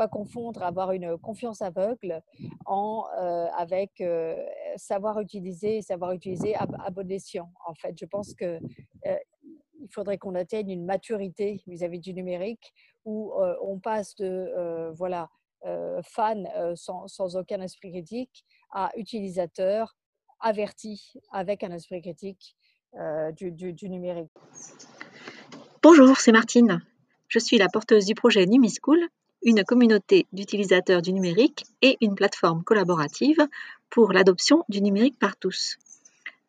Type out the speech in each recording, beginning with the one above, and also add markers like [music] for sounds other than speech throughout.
pas confondre avoir une confiance aveugle en, avec savoir utiliser, savoir utiliser à, bon escient. En fait, je pense que il faudrait qu'on atteigne une maturité vis-à-vis du numérique où on passe de voilà fan sans, aucun esprit critique à utilisateur averti avec un esprit critique du numérique. Bonjour, c'est Martine. Je suis la porteuse du projet NumiSchool, une communauté d'utilisateurs du numérique et une plateforme collaborative pour l'adoption du numérique par tous.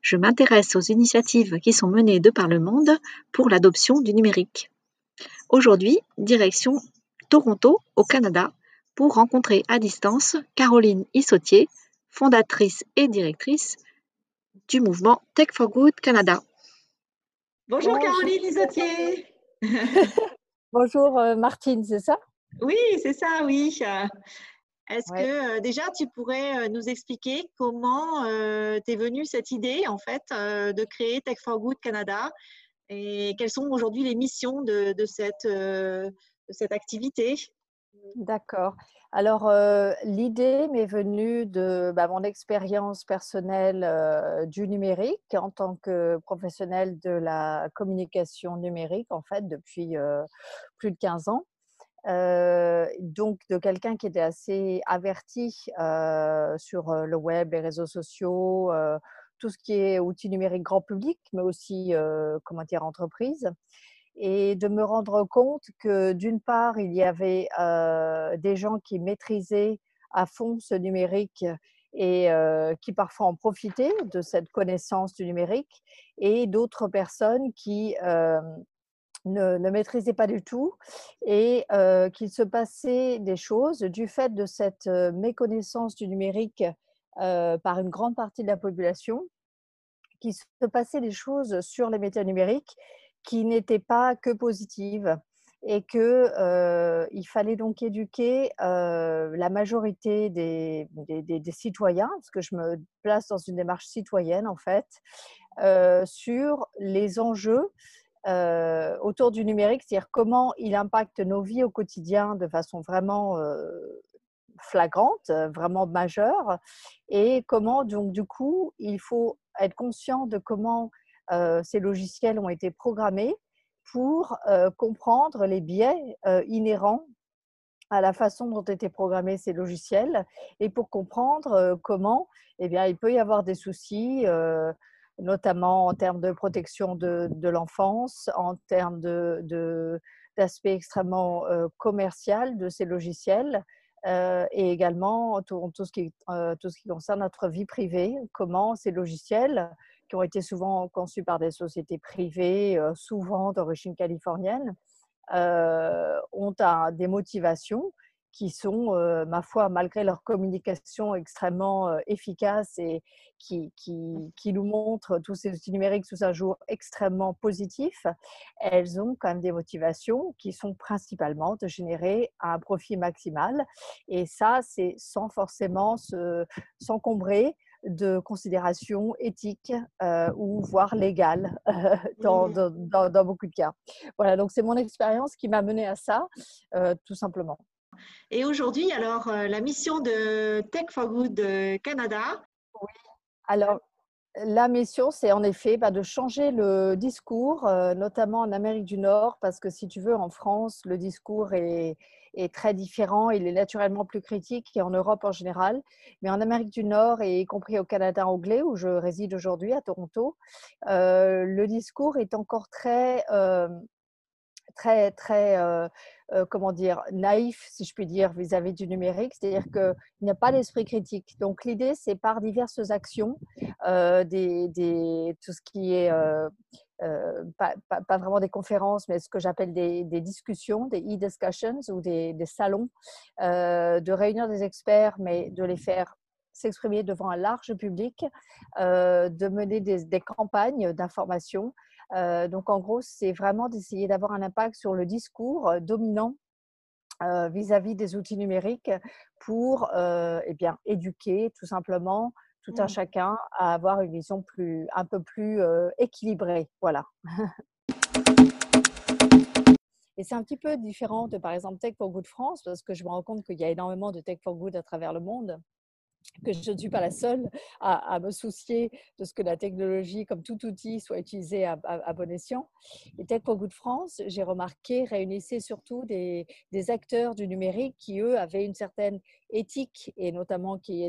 Je m'intéresse aux initiatives qui sont menées de par le monde pour l'adoption du numérique. Aujourd'hui, direction Toronto, au Canada, pour rencontrer à distance Caroline Issautier, fondatrice et directrice du mouvement Tech for Good Canada. Bonjour, Caroline Issautier. [laughs] Bonjour euh, Martine, c'est ça? Oui, c'est ça, oui. Est-ce que euh, déjà tu pourrais euh, nous expliquer comment t'es venue cette idée en fait de créer Tech for Good Canada et quelles sont aujourd'hui les missions de, cette, de cette activité? D'accord. Alors, euh, l'idée m'est venue de bah, mon expérience personnelle euh, du numérique en tant que professionnelle de la communication numérique, en fait, depuis euh, plus de 15 ans. Donc, de quelqu'un qui était assez averti sur le web, les réseaux sociaux, tout ce qui est outils numériques grand public, mais aussi, comment dire, entreprise. Et de me rendre compte que d'une part, il y avait des gens qui maîtrisaient à fond ce numérique et qui parfois en profitaient de cette connaissance du numérique et d'autres personnes qui ne, maîtrisaient pas du tout et qu'il se passait des choses du fait de cette méconnaissance du numérique par une grande partie de la population, qu'il se passait des choses sur les médias numériques qui n'était pas que positive et qu'il euh, fallait donc éduquer euh, la majorité des, citoyens, parce que je me place dans une démarche citoyenne en fait, euh, sur les enjeux euh, autour du numérique, c'est-à-dire comment il impacte nos vies au quotidien de façon vraiment flagrante, vraiment majeure, et comment donc du coup il faut être conscient de comment euh, ces logiciels ont été programmés pour euh, comprendre les biais euh, inhérents à la façon dont étaient programmés ces logiciels et pour comprendre comment eh bien, il peut y avoir des soucis, notamment en termes de protection de, l'enfance, en termes d'aspect extrêmement commercial de ces logiciels. et également tout, tout, ce qui, concerne notre vie privée, comment ces logiciels qui ont été souvent conçus par des sociétés privées, euh, souvent d'origine californienne, euh, ont des motivations qui sont, euh, ma foi, malgré leur communication extrêmement efficace et qui, qui, nous montrent tous ces outils numériques sous un jour extrêmement positif, elles ont quand même des motivations qui sont principalement de générer un profit maximal. Et ça, c'est sans forcément s'encombrer de considérations éthiques euh, ou voire légales euh, dans, dans, beaucoup de cas. Voilà, donc c'est mon expérience qui m'a mené à ça, euh, tout simplement. Et aujourd'hui, alors, la mission de Tech for Good Canada. Oui, alors la mission, c'est en effet bah, de changer le discours, notamment en Amérique du Nord, parce que si tu veux, en France, le discours est, très différent, il est naturellement plus critique qu'en Europe en général. Mais en Amérique du Nord et y compris au Canada anglais, où je réside aujourd'hui à Toronto, euh, le discours est encore très, euh, très, très, euh, comment dire, naïf, si je puis dire, vis-à-vis du numérique. C'est-à-dire qu'il n'y a pas d'esprit critique. Donc l'idée, c'est par diverses actions, des, des, tout ce qui est euh, pas, pas, vraiment des conférences, mais ce que j'appelle des, des, discussions, des e-discussions ou des, salons, euh, de réunir des experts, mais de les faire s'exprimer devant un large public, euh, de mener des campagnes d'information. Donc en gros, c'est vraiment d'essayer d'avoir un impact sur le discours dominant vis-à-vis -vis des outils numériques pour eh bien, éduquer tout simplement, tout un mmh. chacun à avoir une vision plus, un peu plus équilibrée. Voilà. [laughs] Et c'est un petit peu différent de, par exemple, Tech for Good France, parce que je me rends compte qu'il y a énormément de Tech for Good à travers le monde que je ne suis pas la seule à, me soucier de ce que la technologie, comme tout outil, soit utilisée à, bon escient. Et Tech for Good France, j'ai remarqué, réunissait surtout des, acteurs du numérique qui, eux, avaient une certaine éthique et notamment qui,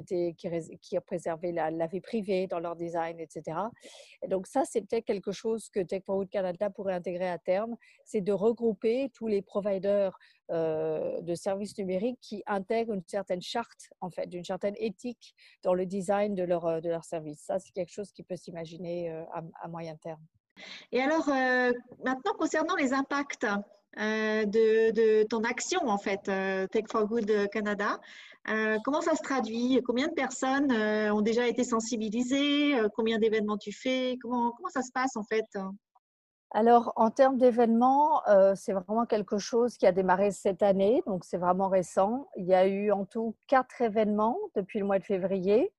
qui préservaient la, vie privée dans leur design, etc. Et donc ça, c'est peut-être quelque chose que Tech for Good Canada pourrait intégrer à terme, c'est de regrouper tous les providers de services numériques qui intègrent une certaine charte, en fait, une certaine éthique dans le design de leur, euh, de leur service. Ça, c'est quelque chose qui peut s'imaginer euh, à, moyen terme. Et alors, maintenant, concernant les impacts de, de, ton action, en fait, Tech for Good Canada, comment ça se traduit? Combien de personnes ont déjà été sensibilisées? Combien d'événements tu fais? Comment, comment ça se passe, en fait? Alors, en termes d'événements, euh, c'est vraiment quelque chose qui a démarré cette année, donc c'est vraiment récent. Il y a eu en tout quatre événements depuis le mois de février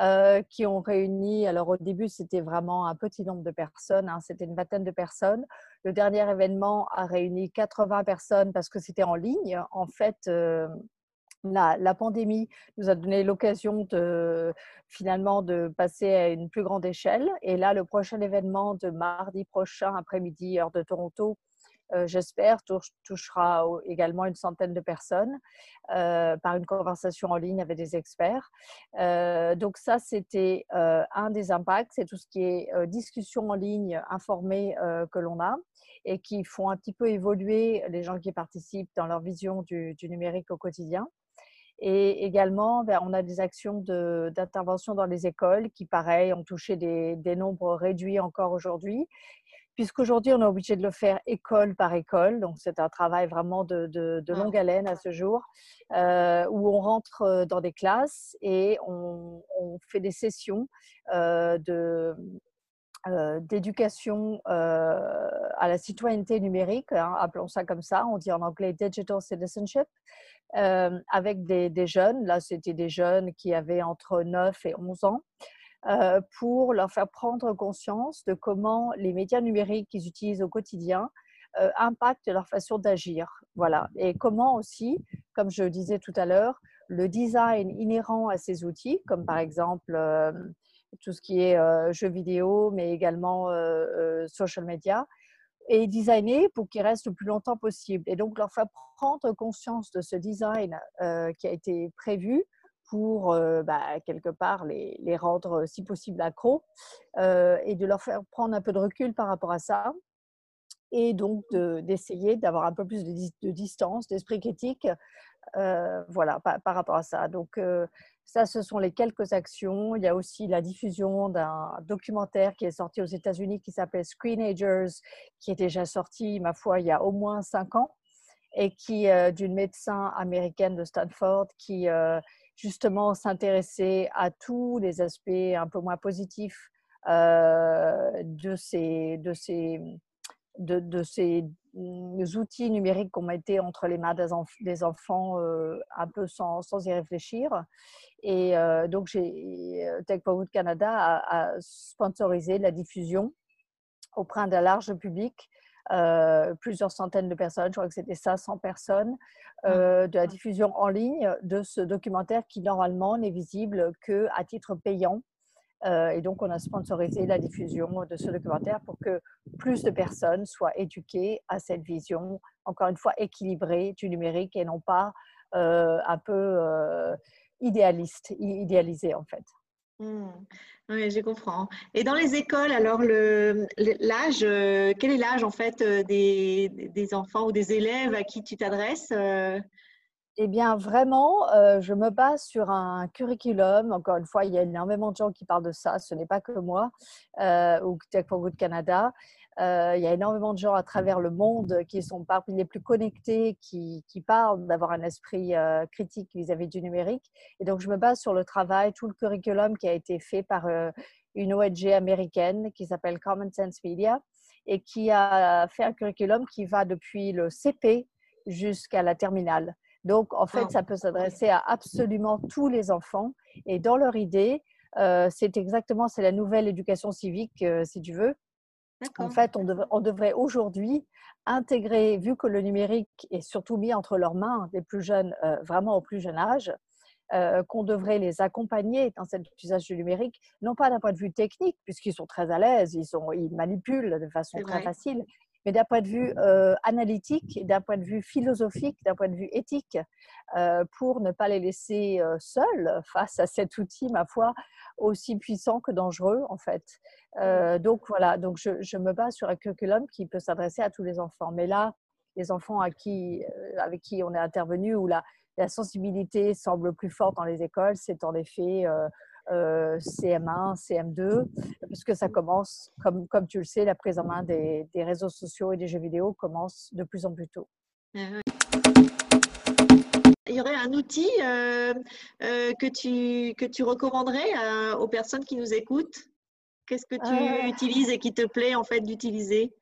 euh, qui ont réuni, alors au début c'était vraiment un petit nombre de personnes, hein, c'était une vingtaine de personnes. Le dernier événement a réuni 80 personnes parce que c'était en ligne. En fait, euh, la, pandémie nous a donné l'occasion de finalement de passer à une plus grande échelle. Et là, le prochain événement de mardi prochain après-midi, heure de Toronto, euh, j'espère, touchera également une centaine de personnes euh, par une conversation en ligne avec des experts. Euh, donc ça, c'était un des impacts, c'est tout ce qui est discussion en ligne informée que l'on a et qui font un petit peu évoluer les gens qui participent dans leur vision du numérique au quotidien. Et également, ben, on a des actions d'intervention dans les écoles qui, pareil, ont touché des, nombres réduits encore aujourd'hui, puisqu'aujourd'hui, on est obligé de le faire école par école. Donc, c'est un travail vraiment de, de, ah. longue haleine à ce jour, euh, où on rentre euh, dans des classes et on, fait des sessions euh, de d'éducation à la citoyenneté numérique, hein, appelons ça comme ça, on dit en anglais digital citizenship, euh, avec des, jeunes. Là, c'était des jeunes qui avaient entre 9 et 11 ans. Euh, pour leur faire prendre conscience de comment les médias numériques qu'ils utilisent au quotidien euh, impactent leur façon d'agir. Voilà. Et comment aussi, comme je disais tout à l'heure, le design inhérent à ces outils, comme par exemple tout ce qui est jeux vidéo, mais également social media, et designer pour qu'ils restent le plus longtemps possible. Et donc, leur faire prendre conscience de ce design euh, qui a été prévu pour, euh, bah, quelque part, les, les, rendre, si possible, accros euh, et de leur faire prendre un peu de recul par rapport à ça. Et donc, d'essayer d'avoir un peu plus de, de distance, d'esprit critique, voilà, par, par, rapport à ça. Donc, ça, ce sont les quelques actions. Il y a aussi la diffusion d'un documentaire qui est sorti aux États-Unis qui s'appelle Screenagers, qui est déjà sorti, ma foi, il y a au moins cinq ans, et qui euh, d'une médecin américaine de Stanford qui euh, justement s'intéressait à tous les aspects un peu moins positifs euh, de ces, de ces, de, de ces outils numériques ont été entre les mains des, enfants un peu sans, sans, y réfléchir. Et donc, Tech Forward Canada a, sponsorisé la diffusion auprès d'un large public, plusieurs centaines de personnes, je crois que c'était ça, 100 personnes, ah. de la diffusion en ligne de ce documentaire qui normalement n'est visible qu'à titre payant euh, et donc, on a sponsorisé la diffusion de ce documentaire pour que plus de personnes soient éduquées à cette vision, encore une fois, équilibrée du numérique et non pas euh, un peu euh, idéaliste, idéalisée en fait. Mmh. Oui, je comprends. Et dans les écoles, alors l'âge, quel est l'âge en fait des, des, enfants ou des élèves à qui tu t'adresses eh bien, vraiment, euh, je me base sur un curriculum. Encore une fois, il y a énormément de gens qui parlent de ça. Ce n'est pas que moi euh, ou Tech for Good Canada. Euh, il y a énormément de gens à travers le monde qui sont parmi les plus connectés, qui, parlent d'avoir un esprit critique vis-à-vis du numérique. Et donc, je me base sur le travail, tout le curriculum qui a été fait par une ONG américaine qui s'appelle Common Sense Media et qui a fait un curriculum qui va depuis le CP jusqu'à la terminale. Donc, en fait, ça peut s'adresser à absolument tous les enfants. Et dans leur idée, euh, c'est exactement, c'est la nouvelle éducation civique, euh, si tu veux. En fait, on, on devrait aujourd'hui intégrer, vu que le numérique est surtout mis entre leurs mains des plus jeunes, vraiment au plus jeune âge, qu'on devrait les accompagner dans cet usage du numérique, non pas d'un point de vue technique, puisqu'ils sont très à l'aise, ils, ils manipulent de façon très facile, mais d'un point de vue euh, analytique, d'un point de vue philosophique, d'un point de vue éthique, euh, pour ne pas les laisser euh, seuls face à cet outil, ma foi, aussi puissant que dangereux, en fait. donc voilà, donc je, me base sur un curriculum qui peut s'adresser à tous les enfants. Mais là, les enfants à qui, avec qui on est intervenu, où la sensibilité semble plus forte dans les écoles, c'est en effet CM1, CM2, puisque ça commence, comme, comme tu le sais, la prise en main des, des réseaux sociaux et des jeux vidéo commence de plus en plus tôt. Ah Il y aurait un outil euh, euh, que, tu, que tu recommanderais euh, aux personnes qui nous écoutent? Qu'est-ce que tu utilises et qui te plaît en fait d'utiliser?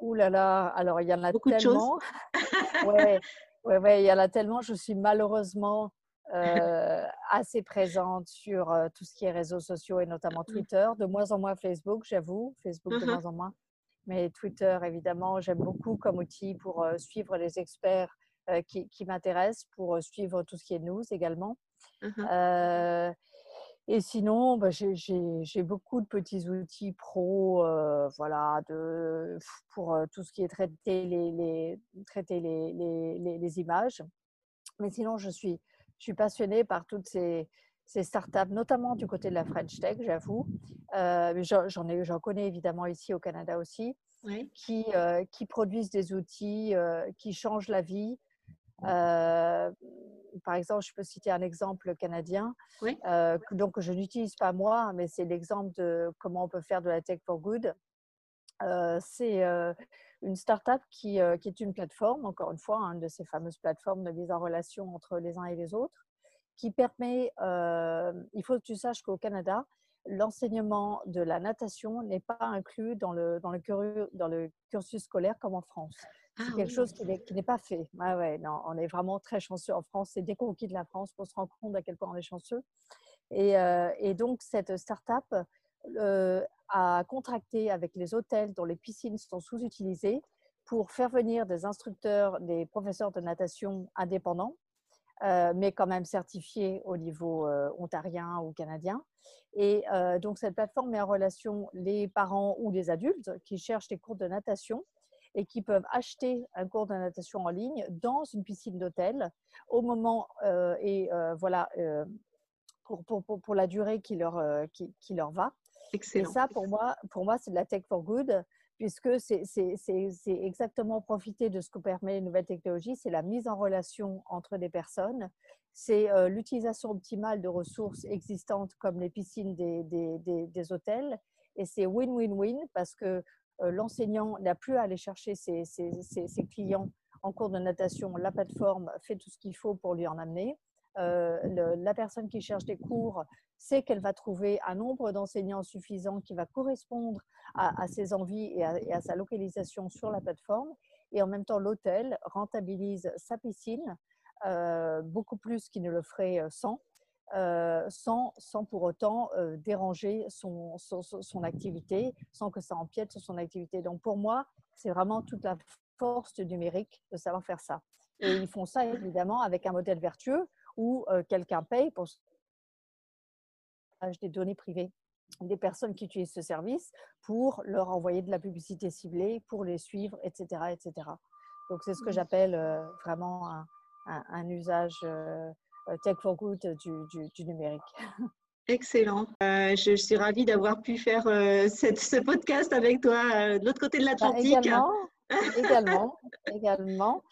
Ouh là là, alors il y en a Beaucoup tellement. De choses. ouais, ouais, ouais, il y en a tellement. Je suis malheureusement euh, assez présente sur euh, tout ce qui est réseaux sociaux et notamment mmh. Twitter. De moins en moins Facebook, j'avoue. Facebook de mmh moins en moins. Mais Twitter, évidemment, j'aime beaucoup comme outil pour euh, suivre les experts qui, qui m'intéressent, pour suivre tout ce qui est news également. Mmh et sinon, bah, j'ai beaucoup de petits outils pro, voilà, de, pour tout ce qui est traiter les, les traiter les, les, les, images. Mais sinon, je suis je suis passionnée par toutes ces, ces startups, notamment du côté de la French Tech, j'avoue. Euh, j'en connais évidemment ici au Canada aussi, qui, euh, qui produisent des outils euh, qui changent la vie. Euh, par exemple, je peux citer un exemple canadien, donc je n'utilise pas moi, mais c'est l'exemple de comment on peut faire de la tech for good. c'est une startup qui, euh, qui est une plateforme, encore une fois, une de ces fameuses plateformes de mise en relation entre les uns et les autres, qui permet, euh, il faut que tu saches qu'au Canada, l'enseignement de la natation n'est pas inclus dans le, dans le, dans le cursus scolaire comme en France. C'est ah quelque chose qui n'est pas fait. ouais, non, on est vraiment très chanceux en France. C'est dès qu'on quitte la France qu'on se rend compte à quel point on est chanceux. Et, euh, et donc, cette start-up euh, à contracter avec les hôtels dont les piscines sont sous-utilisées pour faire venir des instructeurs, des professeurs de natation indépendants, euh, mais quand même certifiés au niveau euh, ontarien ou canadien. Et donc, cette plateforme met en relation les parents ou les adultes qui cherchent des cours de natation et qui peuvent acheter un cours de natation en ligne dans une piscine d'hôtel au moment et voilà pour, la durée qui leur, qui leur va. Et ça, pour moi, pour moi c'est de la tech for good, puisque c'est exactement profiter de ce que permet les nouvelles technologies, c'est la mise en relation entre des personnes, c'est euh, l'utilisation optimale de ressources existantes comme les piscines des, des, des, hôtels, et c'est win-win-win parce que euh, l'enseignant n'a plus à aller chercher ses, ses, ses, clients en cours de natation, la plateforme fait tout ce qu'il faut pour lui en amener. Euh, la personne qui cherche des cours sait qu'elle va trouver un nombre d'enseignants suffisant qui va correspondre à, ses envies et à, sa localisation sur la plateforme. Et en même temps, l'hôtel rentabilise sa piscine euh, beaucoup plus qu'il ne le ferait euh, sans. sans, pour autant déranger son, activité, sans que ça empiète sur son activité. Donc pour moi, c'est vraiment toute la force du numérique de savoir faire ça. Et ils font ça évidemment avec un modèle vertueux où quelqu'un paye pour des données privées des personnes qui utilisent ce service pour leur envoyer de la publicité ciblée, pour les suivre, etc. etc. Donc, c'est ce que mmh. j'appelle vraiment un, un, usage tech for good du, du, numérique. [laughs] Excellent. je suis ravie d'avoir pu faire cette, ce podcast avec toi de l'autre côté de bah, l'Atlantique. également, [laughs] également, également.